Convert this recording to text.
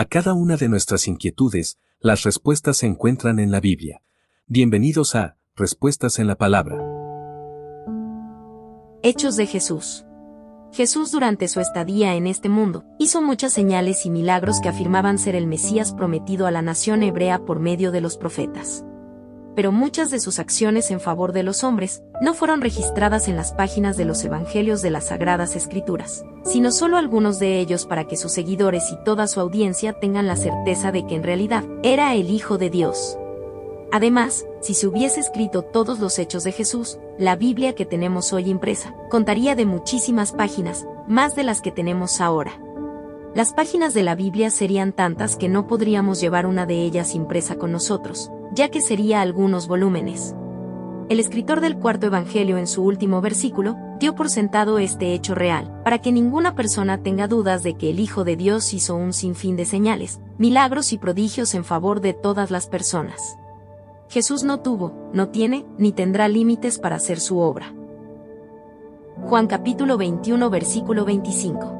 A cada una de nuestras inquietudes, las respuestas se encuentran en la Biblia. Bienvenidos a Respuestas en la Palabra. Hechos de Jesús. Jesús durante su estadía en este mundo hizo muchas señales y milagros que afirmaban ser el Mesías prometido a la nación hebrea por medio de los profetas pero muchas de sus acciones en favor de los hombres no fueron registradas en las páginas de los Evangelios de las Sagradas Escrituras, sino solo algunos de ellos para que sus seguidores y toda su audiencia tengan la certeza de que en realidad era el Hijo de Dios. Además, si se hubiese escrito todos los hechos de Jesús, la Biblia que tenemos hoy impresa contaría de muchísimas páginas, más de las que tenemos ahora. Las páginas de la Biblia serían tantas que no podríamos llevar una de ellas impresa con nosotros, ya que sería algunos volúmenes. El escritor del cuarto Evangelio en su último versículo dio por sentado este hecho real, para que ninguna persona tenga dudas de que el Hijo de Dios hizo un sinfín de señales, milagros y prodigios en favor de todas las personas. Jesús no tuvo, no tiene, ni tendrá límites para hacer su obra. Juan capítulo 21 versículo 25